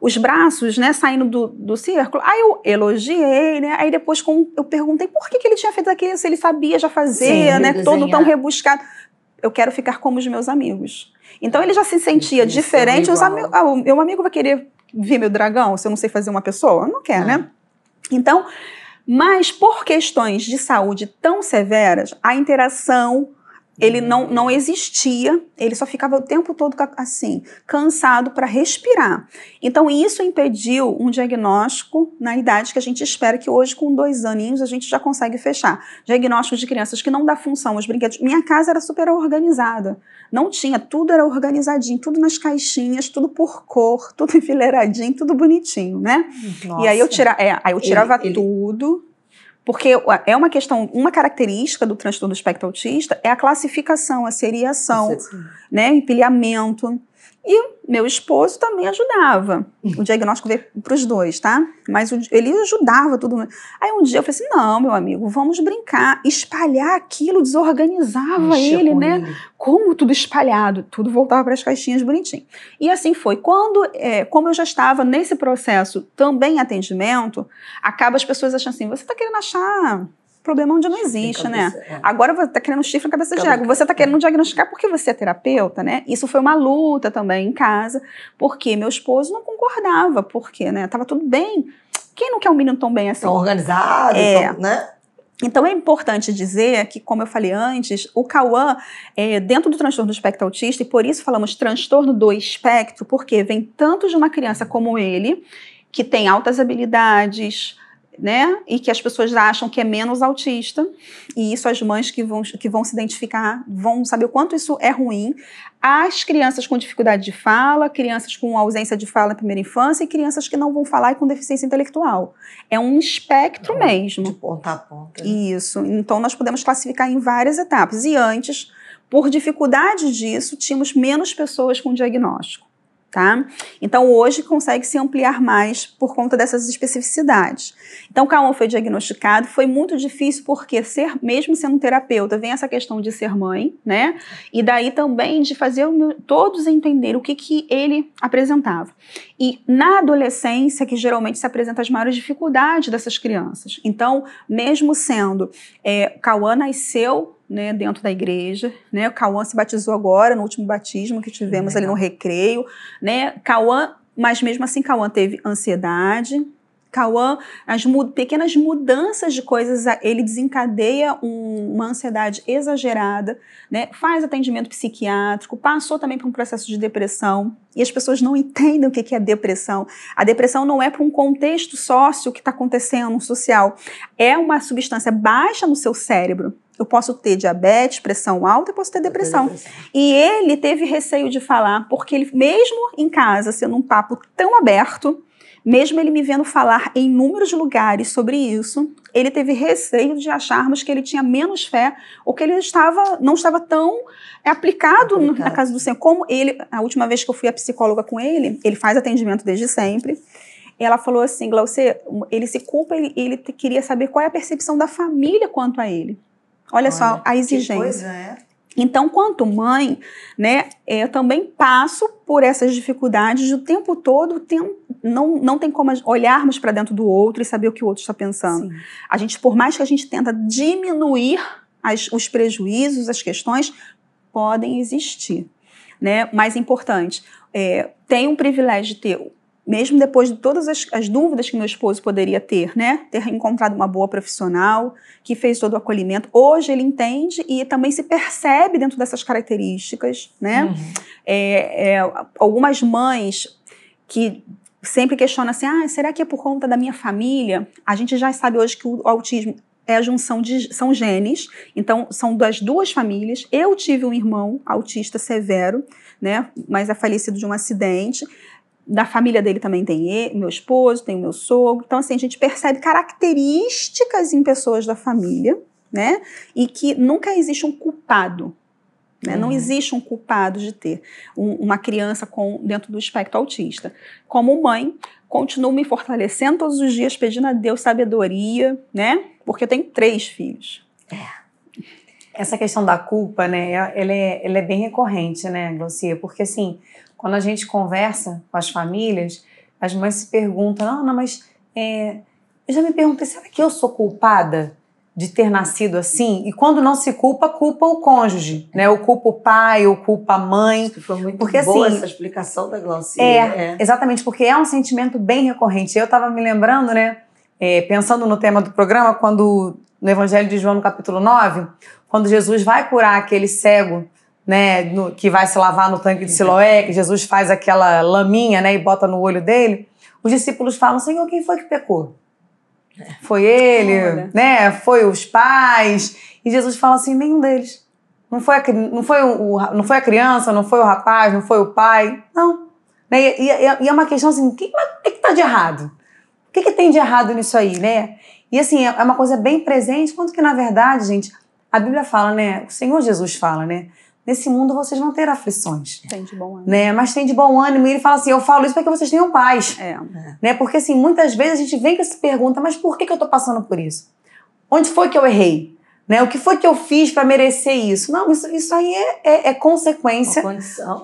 os braços, né, saindo do, do círculo. Aí eu elogiei, né? Aí depois com, eu perguntei por que, que ele tinha feito aquilo, se ele sabia já fazer, Sim, né? Todo tão rebuscado. Eu quero ficar como os meus amigos. Então ele já se sentia Isso, diferente. Os ami ah, o meu amigo vai querer ver meu dragão se eu não sei fazer uma pessoa? Não quer, né? Então, mas por questões de saúde tão severas, a interação ele não, não existia, ele só ficava o tempo todo assim, cansado para respirar. Então, isso impediu um diagnóstico na idade que a gente espera que hoje, com dois aninhos, a gente já consegue fechar. Diagnóstico de crianças que não dá função aos brinquedos. Minha casa era super organizada. Não tinha, tudo era organizadinho, tudo nas caixinhas, tudo por cor, tudo enfileiradinho, tudo bonitinho, né? Nossa. E aí eu, tira, é, aí eu tirava ele, tudo. Porque é uma questão, uma característica do transtorno do espectro autista é a classificação, a seriação, né, empilhamento. E meu esposo também ajudava. O diagnóstico veio para os dois, tá? Mas ele ajudava tudo. Aí um dia eu falei assim: não, meu amigo, vamos brincar. Espalhar aquilo desorganizava ele, né? Ele. Como tudo espalhado, tudo voltava para as caixinhas bonitinho. E assim foi. Quando, é, como eu já estava nesse processo também atendimento, acaba as pessoas achando assim: você está querendo achar problema onde não existe, né? É. Agora você está querendo chifre na cabeça de água. Você está querendo diagnosticar porque você é terapeuta, né? Isso foi uma luta também em casa, porque meu esposo não concordava, porque, né? Tava tudo bem. Quem não quer um menino tão bem assim? Tão organizado, é. tão, né? Então é importante dizer que, como eu falei antes, o Cauã, é, dentro do transtorno do espectro autista, e por isso falamos transtorno do espectro, porque vem tanto de uma criança como ele, que tem altas habilidades, né? E que as pessoas acham que é menos autista, e isso as mães que vão, que vão se identificar vão saber o quanto isso é ruim. As crianças com dificuldade de fala, crianças com ausência de fala na primeira infância e crianças que não vão falar e com deficiência intelectual. É um espectro é, mesmo. De ponta a ponta. Né? Isso. Então nós podemos classificar em várias etapas. E antes, por dificuldade disso, tínhamos menos pessoas com diagnóstico. Tá? Então, hoje consegue se ampliar mais por conta dessas especificidades. Então, Cauã foi diagnosticado, foi muito difícil porque ser, mesmo sendo terapeuta, vem essa questão de ser mãe, né? E daí também de fazer todos entender o que, que ele apresentava. E na adolescência, que geralmente se apresenta as maiores dificuldades dessas crianças. Então, mesmo sendo, é, Cauã nasceu né, dentro da igreja, né? O Cauã se batizou agora no último batismo que tivemos ali no recreio, né? Cauã, mas mesmo assim Cauã teve ansiedade, Cauã, as pequenas mudanças de coisas, ele desencadeia um, uma ansiedade exagerada, né? faz atendimento psiquiátrico, passou também por um processo de depressão, e as pessoas não entendem o que é depressão. A depressão não é para um contexto sócio que está acontecendo, social, é uma substância baixa no seu cérebro, eu posso ter diabetes, pressão alta e posso ter depressão. depressão. E ele teve receio de falar, porque ele, mesmo em casa, sendo um papo tão aberto, mesmo ele me vendo falar em inúmeros lugares sobre isso, ele teve receio de acharmos que ele tinha menos fé ou que ele estava, não estava tão aplicado, aplicado. na casa do Senhor. Como ele, a última vez que eu fui a psicóloga com ele, ele faz atendimento desde sempre. Ela falou assim, Glaucia, ele se culpa, ele, ele queria saber qual é a percepção da família quanto a ele. Olha, Olha só a exigência. Coisa, é. Então, quanto mãe, né, eu também passo por essas dificuldades o tempo todo, tem, não, não tem como olharmos para dentro do outro e saber o que o outro está pensando. Sim. A gente, por mais que a gente tenta diminuir as, os prejuízos, as questões, podem existir. Né? Mais importante, é, tem um privilégio de ter mesmo depois de todas as, as, dúvidas que meu esposo poderia ter, né? Ter encontrado uma boa profissional que fez todo o acolhimento. Hoje ele entende e também se percebe dentro dessas características, né? Uhum. É, é, algumas mães que sempre questionam assim, ah, será que é por conta da minha família? A gente já sabe hoje que o autismo é a junção de são genes, então são das duas famílias. Eu tive um irmão autista severo, né? Mas é falecido de um acidente da família dele também tem ele, meu esposo, tem o meu sogro. Então, assim, a gente percebe características em pessoas da família, né? E que nunca existe um culpado. Né? Uhum. Não existe um culpado de ter um, uma criança com dentro do espectro autista. Como mãe, continuo me fortalecendo todos os dias, pedindo a Deus sabedoria, né? Porque eu tenho três filhos. É. Essa questão da culpa, né? Ela é, ela é bem recorrente, né, Glaucia? Porque assim quando a gente conversa com as famílias, as mães se perguntam: Ana, mas é, eu já me perguntei, será que eu sou culpada de ter nascido assim? E quando não se culpa, culpa o cônjuge, né? Ou culpa o pai, ou culpa a mãe. Que foi muito porque, boa assim, essa explicação da Glaucia. É, é, exatamente, porque é um sentimento bem recorrente. Eu estava me lembrando, né? É, pensando no tema do programa, quando no Evangelho de João, no capítulo 9, quando Jesus vai curar aquele cego né, no, que vai se lavar no tanque de Siloé, que Jesus faz aquela laminha, né, e bota no olho dele, os discípulos falam: Senhor, quem foi que pecou? É. Foi ele, né? Foi os pais. E Jesus fala assim: nenhum deles. Não foi, a, não, foi o, não foi a criança, não foi o rapaz, não foi o pai. Não. Né? E, e, e é uma questão assim: o que, que, que tá de errado? O que, que tem de errado nisso aí, né? E assim, é, é uma coisa bem presente, quanto que na verdade, gente, a Bíblia fala, né? O Senhor Jesus fala, né? Nesse mundo vocês vão ter aflições. Tem de bom ânimo. Né? Mas tem de bom ânimo. E ele fala assim: eu falo isso para que vocês tenham paz. É. Né? Porque assim, muitas vezes a gente vem com essa pergunta: mas por que, que eu estou passando por isso? Onde foi que eu errei? Né? O que foi que eu fiz para merecer isso? Não, isso, isso aí é, é, é consequência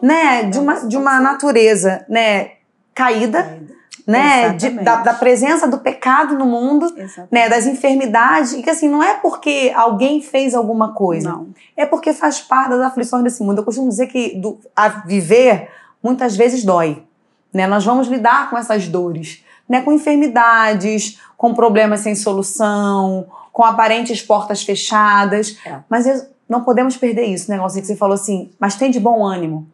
né? de, uma, de uma natureza né? caída. caída né, de, da, da, presença do pecado no mundo, né, das enfermidades, e que assim, não é porque alguém fez alguma coisa, não. é porque faz parte das aflições desse mundo. Eu costumo dizer que do, a viver muitas vezes dói, né, nós vamos lidar com essas dores, né, com enfermidades, com problemas sem solução, com aparentes portas fechadas, é. mas não podemos perder isso, né, negócio que você falou assim, mas tem de bom ânimo,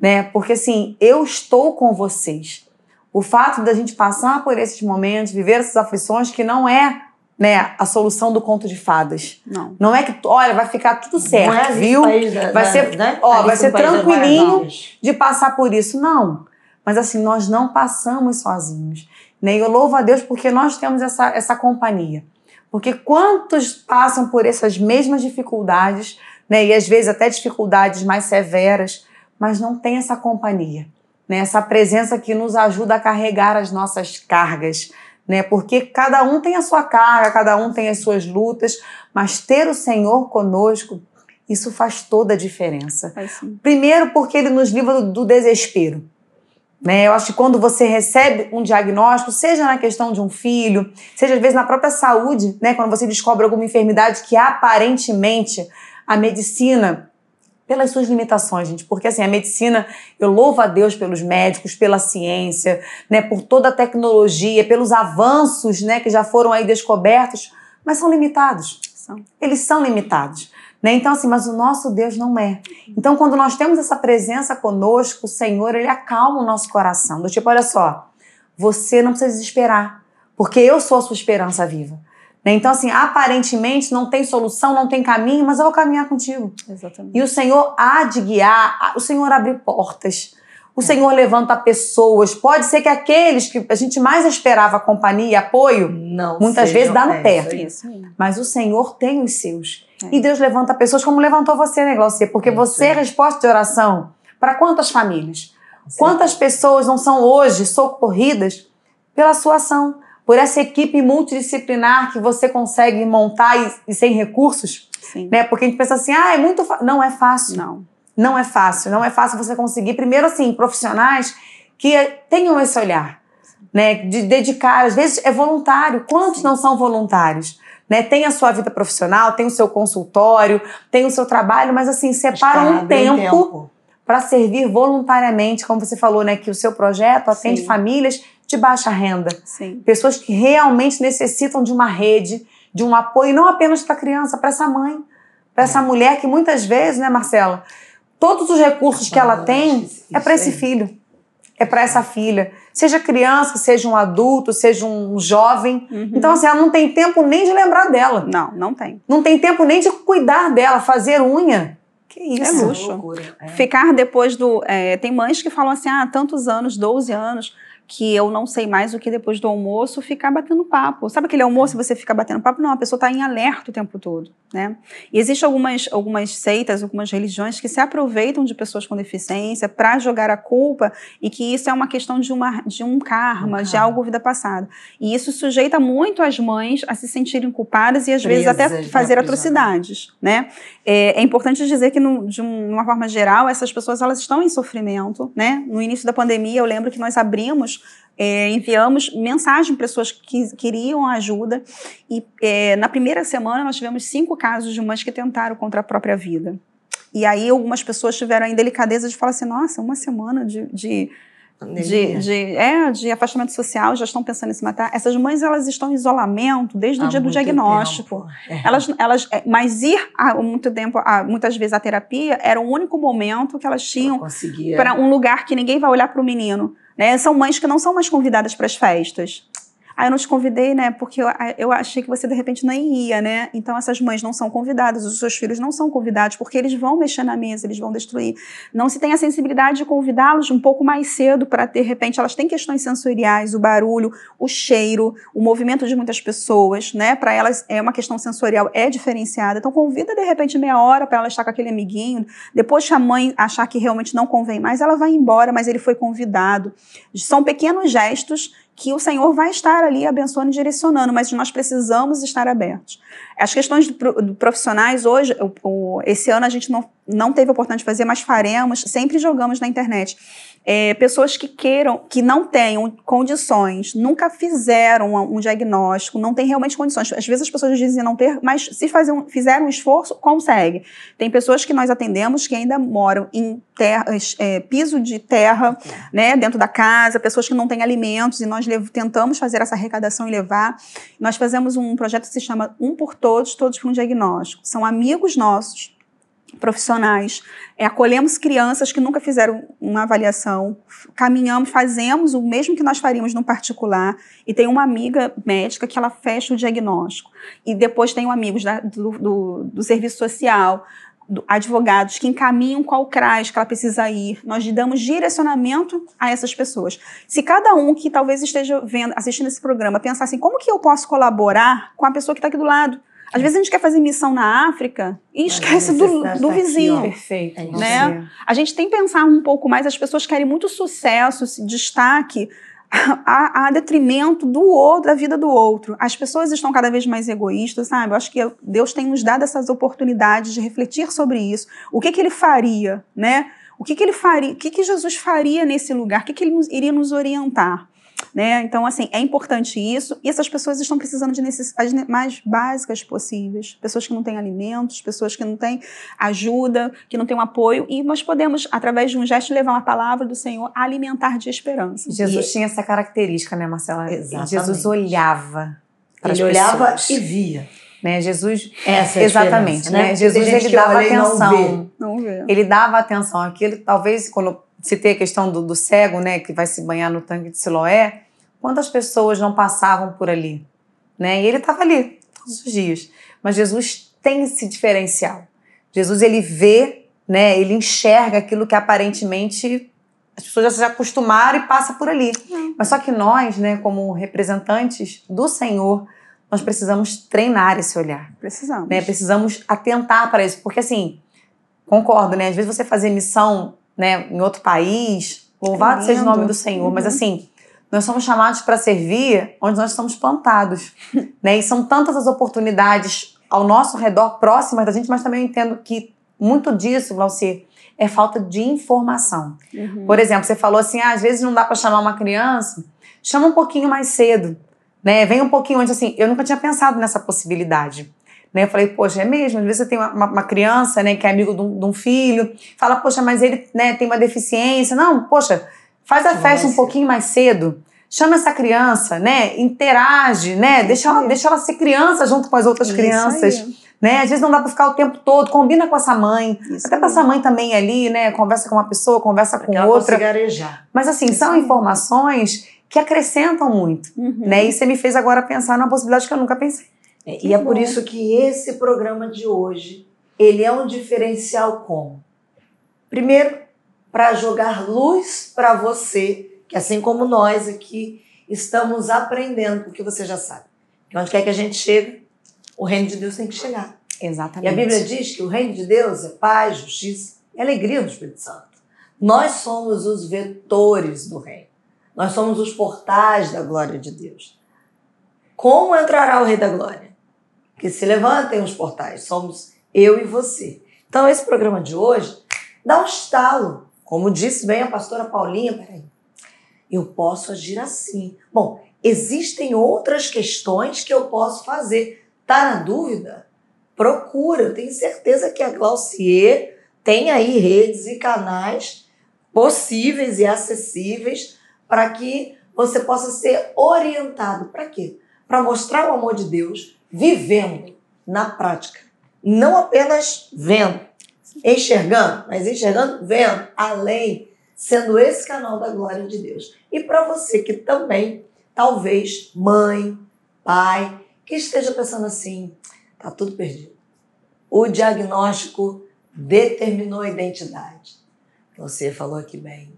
né, porque assim, eu estou com vocês, O fato da gente passar por esses momentos, viver essas aflições, que não é né, a solução do conto de fadas. Não. Não é que, olha, vai ficar tudo certo, é viu? Da, vai da, ser, né? ó, Alice vai ser tranquilinho de passar por isso. Não. Mas assim, nós não passamos sozinhos. Né? E eu louvo a Deus porque nós temos essa, essa companhia. Porque quantos passam por essas mesmas dificuldades, né? e às vezes até dificuldades mais severas, mas não tem essa companhia, né? essa presença que nos ajuda a carregar as nossas cargas. Né? Porque cada um tem a sua carga, cada um tem as suas lutas, mas ter o Senhor conosco, isso faz toda a diferença. Sim. Primeiro, porque ele nos livra do, do desespero. Né? Eu acho que quando você recebe um diagnóstico, seja na questão de um filho, seja às vezes na própria saúde, né? quando você descobre alguma enfermidade que aparentemente a medicina, pelas suas limitações, gente, porque assim, a medicina, eu louvo a Deus pelos médicos, pela ciência, né? por toda a tecnologia, pelos avanços né? que já foram aí descobertos, mas são limitados São. eles são limitados. Né? Então, assim, mas o nosso Deus não é. Então, quando nós temos essa presença conosco, o Senhor, ele acalma o nosso coração. Do tipo, olha só, você não precisa desesperar, porque eu sou a sua esperança viva. Né? Então, assim, aparentemente não tem solução, não tem caminho, mas eu vou caminhar contigo. Exatamente. E o Senhor há de guiar, o Senhor abre portas. O Senhor levanta pessoas. Pode ser que aqueles que a gente mais esperava companhia e apoio, Não Muitas vezes dá no pé. É aí. mas o Senhor tem os seus. É. E Deus levanta pessoas como levantou você, né, Glaucia? Porque É você é resposta de oração para quantas famílias? Quantas pessoas não são hoje socorridas pela sua ação? Por essa equipe multidisciplinar que você consegue montar e, e sem recursos? Sim. Né? Porque a gente pensa assim, ah, é muito fácil. Não é fácil. Não. Não é fácil. Não é fácil você conseguir, primeiro, assim, profissionais que eh, tenham esse olhar, né? De dedicar. Às vezes é voluntário. Quantos não são voluntários? Né? Tem a sua vida profissional, tem o seu consultório, tem o seu trabalho, mas assim, separa um Abre tempo para servir voluntariamente, como você falou, né? Que o seu projeto atende Sim. famílias de baixa renda. Sim. Pessoas que realmente necessitam de uma rede, de um apoio, não apenas para a criança, para essa mãe, para essa mulher que muitas vezes, né, Marcela, todos os recursos que ela tem Isso é para esse filho, é para essa filha. Seja criança, seja um adulto, seja um jovem. Uhum. Então, assim, ela não tem tempo nem de lembrar dela. Não, não tem. Não tem tempo nem de cuidar dela, fazer unha. Que isso? É luxo. loucura. É. Ficar depois do. é, tem mães que falam assim: ah, tantos anos, 12 anos, que eu não sei mais o que depois do almoço ficar batendo papo. Sabe aquele almoço e você fica batendo papo? Não, a pessoa está em alerta o tempo todo, né? E existem algumas, algumas seitas, algumas religiões que se aproveitam de pessoas com deficiência para jogar a culpa e que isso é uma questão de, uma, de um karma, Um de algo vida passada. E isso sujeita muito as mães a se sentirem culpadas e às vezes até né, fazer atrocidades, né? É, é importante dizer que, no- de um- uma forma geral, essas pessoas elas estão em sofrimento, né? No início da pandemia, eu lembro que nós abrimos, é, enviamos mensagem para pessoas que queriam ajuda e é, na primeira semana nós tivemos cinco casos de mães que tentaram contra a própria vida. E aí algumas pessoas tiveram a indelicadeza de falar assim, nossa, uma semana de, de de, de, é, de afastamento social, já estão pensando em se matar. Essas mães elas estão em isolamento desde o dia do diagnóstico. É. Elas, elas, é, mas ir há muito tempo, há, muitas vezes à terapia, era o único momento que elas tinham para um lugar que ninguém vai olhar para o menino. Né? São mães que não são mais convidadas para as festas. Ah, eu não te convidei, né? Porque eu, eu achei que você de repente nem ia, né? Então essas mães não são convidadas, os seus filhos não são convidados, porque eles vão mexer na mesa, eles vão destruir. Não se tem a sensibilidade de convidá-los um pouco mais cedo para, de repente, elas têm questões sensoriais, o barulho, o cheiro, o movimento de muitas pessoas, né? Para elas é uma questão sensorial, é diferenciada. Então convida de repente meia hora para ela estar com aquele amiguinho. Depois que a mãe achar que realmente não convém mais, ela vai embora, mas ele foi convidado. São pequenos gestos que o Senhor vai estar ali abençoando e direcionando, mas nós precisamos estar abertos. As questões do, pro- do profissionais hoje, esse ano a gente não, não teve a oportunidade de fazer, mas faremos, sempre jogamos na internet. É, pessoas que queiram, que não tenham condições, nunca fizeram um, diagnóstico, não têm realmente condições. Às vezes as pessoas dizem não ter, mas se fazer um, fizeram um esforço, consegue. Tem pessoas que nós atendemos que ainda moram em é, piso de terra, né, dentro da casa, pessoas que não têm alimentos e nós tentamos fazer essa arrecadação e levar. Nós fazemos um projeto que se chama Um por Todos, Todos por um Diagnóstico. São amigos nossos profissionais, é, acolhemos crianças que nunca fizeram uma avaliação, caminhamos, fazemos o mesmo que nós faríamos no particular, e tem uma amiga médica que ela fecha o diagnóstico, e depois tem amigos da, do, do, do serviço social, advogados que encaminham qual CRAS que ela precisa ir. Nós damos direcionamento a essas pessoas. Se cada um que talvez esteja vendo, assistindo esse programa, pensar assim, como que eu posso colaborar com a pessoa que está aqui do lado? Às vezes a gente quer fazer missão na África e esquece do, do vizinho. Aqui, Perfeito. É né? A gente tem que pensar um pouco mais, as pessoas querem muito sucesso, destaque, a, a, detrimento do outro, da vida do outro. As pessoas estão cada vez mais egoístas, sabe? Eu acho que Deus tem nos dado essas oportunidades de refletir sobre isso. O que, que ele faria, né? O que, que ele faria? O que, que Jesus faria nesse lugar? O que, que ele nos, iria nos orientar? Né? Então, assim, é importante isso. E essas pessoas estão precisando de necessidades mais básicas possíveis. Pessoas que não têm alimentos, pessoas que não têm ajuda, que não têm um apoio. E nós podemos, através de um gesto, levar uma palavra do Senhor, alimentar de esperança. Jesus e... tinha essa característica, né, Marcela? Exatamente. Jesus olhava. Para Ele olhava e via. Né, Jesus essa é exatamente, né? né? Jesus ele dava atenção. Não vê. Não vê. Ele dava atenção. Aquilo talvez quando citei a questão do, do, cego, né, que vai se banhar no tanque de Siloé, quantas pessoas não passavam por ali, né? E ele estava ali todos os dias. Mas Jesus tem esse diferencial. Jesus ele vê, né? Ele enxerga aquilo que aparentemente as pessoas já se acostumaram e passa por ali. Hum. Mas só que nós, né, como representantes do Senhor, nós precisamos treinar esse olhar. Precisamos. Né? Precisamos atentar para isso, porque assim, concordo, né? Às vezes você fazer missão né, em outro país. Louvado seja o nome do Senhor. Uhum. Mas assim, nós somos chamados para servir onde nós estamos plantados. né? E são tantas as oportunidades ao nosso redor, próximas da gente, mas também eu entendo que muito disso, Glaucier, é falta de informação. Uhum. Por exemplo, você falou assim, ah, às vezes não dá para chamar uma criança, chama um pouquinho mais cedo, né? Vem um pouquinho antes, assim, eu nunca tinha pensado nessa possibilidade. Né? Eu falei, poxa, é mesmo? Às vezes você tem uma, uma criança né, que é amigo de um, de um, filho, fala, poxa, mas ele né, tem uma deficiência. Não, poxa, faz a festa um pouquinho mais cedo. Chama essa criança, né? Interage, né? Deixa ela, deixa ela ser criança junto com as outras Isso crianças. Aí. Né? Às vezes não dá para ficar o tempo todo, combina com essa mãe. Isso até com essa mãe também ali, né? Conversa com uma pessoa, conversa com outra. Garejar. Mas assim, Isso são aí. informações que acrescentam muito, uhum. né? E você me fez agora pensar numa possibilidade que eu nunca pensei. É, e é por isso que esse programa de hoje, ele é um diferencial como? Primeiro, para jogar luz para você, que assim como nós aqui estamos aprendendo, porque você já sabe, que onde quer que a gente chegue, o reino de Deus tem que chegar. Exatamente. E a Bíblia diz que o reino de Deus é paz, justiça e alegria do Espírito Santo. Nós somos os vetores do reino. Nós somos os portais da glória de Deus. Como entrará o Rei da Glória? Que se levantem os portais. Somos eu e você. Então, esse programa de hoje dá um estalo. Como disse bem a pastora Paulinha, peraí, eu posso agir assim. Bom, existem outras questões que eu posso fazer. Tá na dúvida? Procura. Eu tenho certeza que a Glaucier tem aí redes e canais possíveis e acessíveis para que você possa ser orientado. Para quê? Para mostrar o amor de Deus, vivendo na prática. Não apenas vendo, enxergando, mas enxergando, vendo, além, sendo esse canal da glória de Deus. E para você que também, talvez, mãe, pai, que esteja pensando assim, tá tudo perdido. O diagnóstico determinou a identidade. Você falou aqui bem.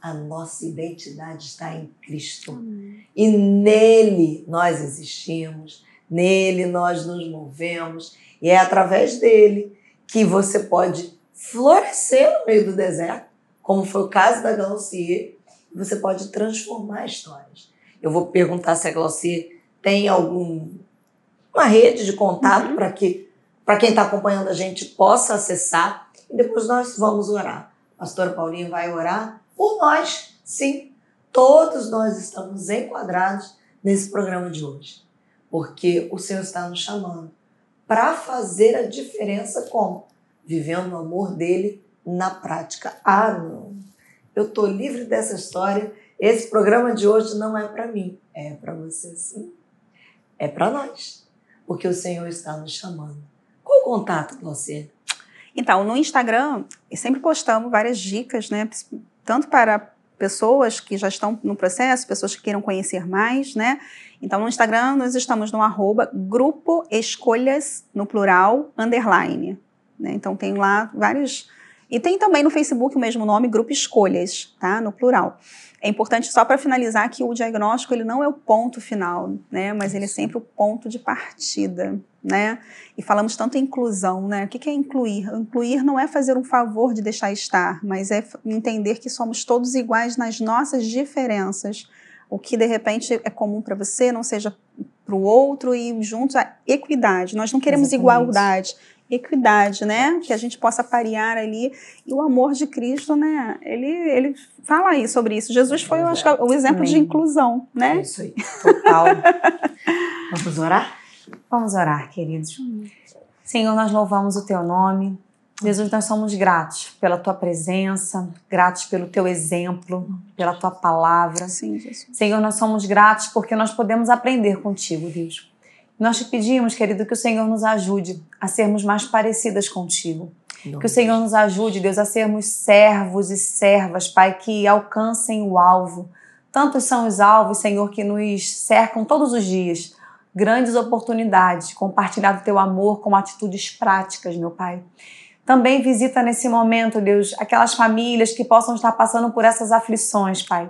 A nossa identidade está em Cristo. Amém. E nele nós existimos, Nele nós nos movemos e é através dele que você pode florescer no meio do deserto, como foi o caso da Glaucier, você pode transformar histórias. Eu vou perguntar se a Glaucier tem alguma rede de contato uhum. para que para quem está acompanhando a gente possa acessar e depois nós vamos orar. A pastora Paulinho vai orar por nós, sim. Todos nós estamos enquadrados nesse programa de hoje porque o Senhor está nos chamando para fazer a diferença como? Vivendo o amor dele na prática. Ah, não. Eu estou livre dessa história. Esse programa de hoje não é para mim, é para você sim. É para nós, porque o Senhor está nos chamando. Qual o contato com você? Então, no Instagram, sempre postamos várias dicas, né? Tanto para pessoas que já estão no processo, pessoas que queiram conhecer mais, né? Então, no Instagram, nós estamos no arroba grupo escolhas, no plural, underline. Né? Então, tem lá vários... E tem também no Facebook o mesmo nome, grupo escolhas, tá? No plural. É importante só para finalizar que o diagnóstico ele não é o ponto final, né? Mas ele é sempre o ponto de partida, né? E falamos tanto em inclusão, né? O que é incluir? Incluir não é fazer um favor de deixar estar, mas é entender que somos todos iguais nas nossas diferenças. O que de repente é comum para você não seja para o outro e juntos a equidade. Nós não queremos Exatamente. igualdade, equidade, né? Que a gente possa parear ali. E o amor de Cristo, né? Ele, ele fala aí sobre isso. Jesus foi, eu acho, que, o exemplo Amém. de inclusão, né? É isso aí, total. Vamos orar? Vamos orar, queridos. Senhor, nós louvamos o teu nome. Jesus, nós somos gratos pela tua presença, gratos pelo teu exemplo, pela tua palavra. Sim, Jesus. Senhor, nós somos gratos porque nós podemos aprender contigo, Deus. Nós te pedimos, querido, que o Senhor nos ajude a sermos mais parecidas contigo. Não. Que o Senhor nos ajude, Deus, a sermos servos e servas, Pai, que alcancem o alvo. Tantos são os alvos, Senhor, que nos cercam todos os dias. Grandes oportunidades, compartilhar o teu amor com atitudes práticas, meu Pai. Também visita nesse momento, Deus, aquelas famílias que possam estar passando por essas aflições, Pai.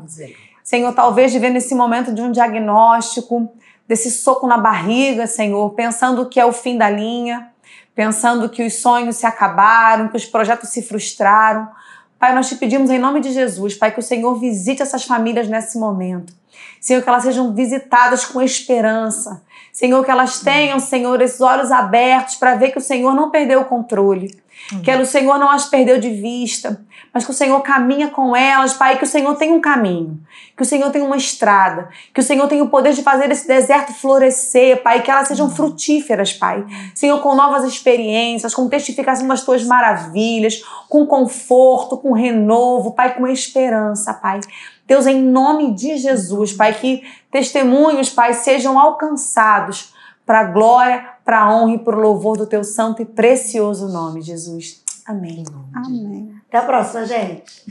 Senhor, talvez vivendo nesse momento de um diagnóstico, desse soco na barriga, Senhor, pensando que é o fim da linha, pensando que os sonhos se acabaram, que os projetos se frustraram. Pai, nós te pedimos em nome de Jesus, Pai, que o Senhor visite essas famílias nesse momento. Senhor, que elas sejam visitadas com esperança. Senhor, que elas tenham, Senhor, esses olhos abertos para ver que o Senhor não perdeu o controle. Uhum. Que o Senhor não as perdeu de vista, mas que o Senhor caminha com elas, Pai, que o Senhor tem um caminho, que o Senhor tem uma estrada, que o Senhor tem o poder de fazer esse deserto florescer, Pai, que elas sejam uhum. frutíferas, Pai. Senhor, com novas experiências, com testificação das tuas maravilhas, com conforto, com renovo, Pai, com esperança, Pai. Deus, em nome de Jesus, Pai, que testemunhos, Pai, sejam alcançados para a glória, para a honra e para o louvor do teu santo e precioso nome, Jesus. Amém. Amém. Até a próxima, gente.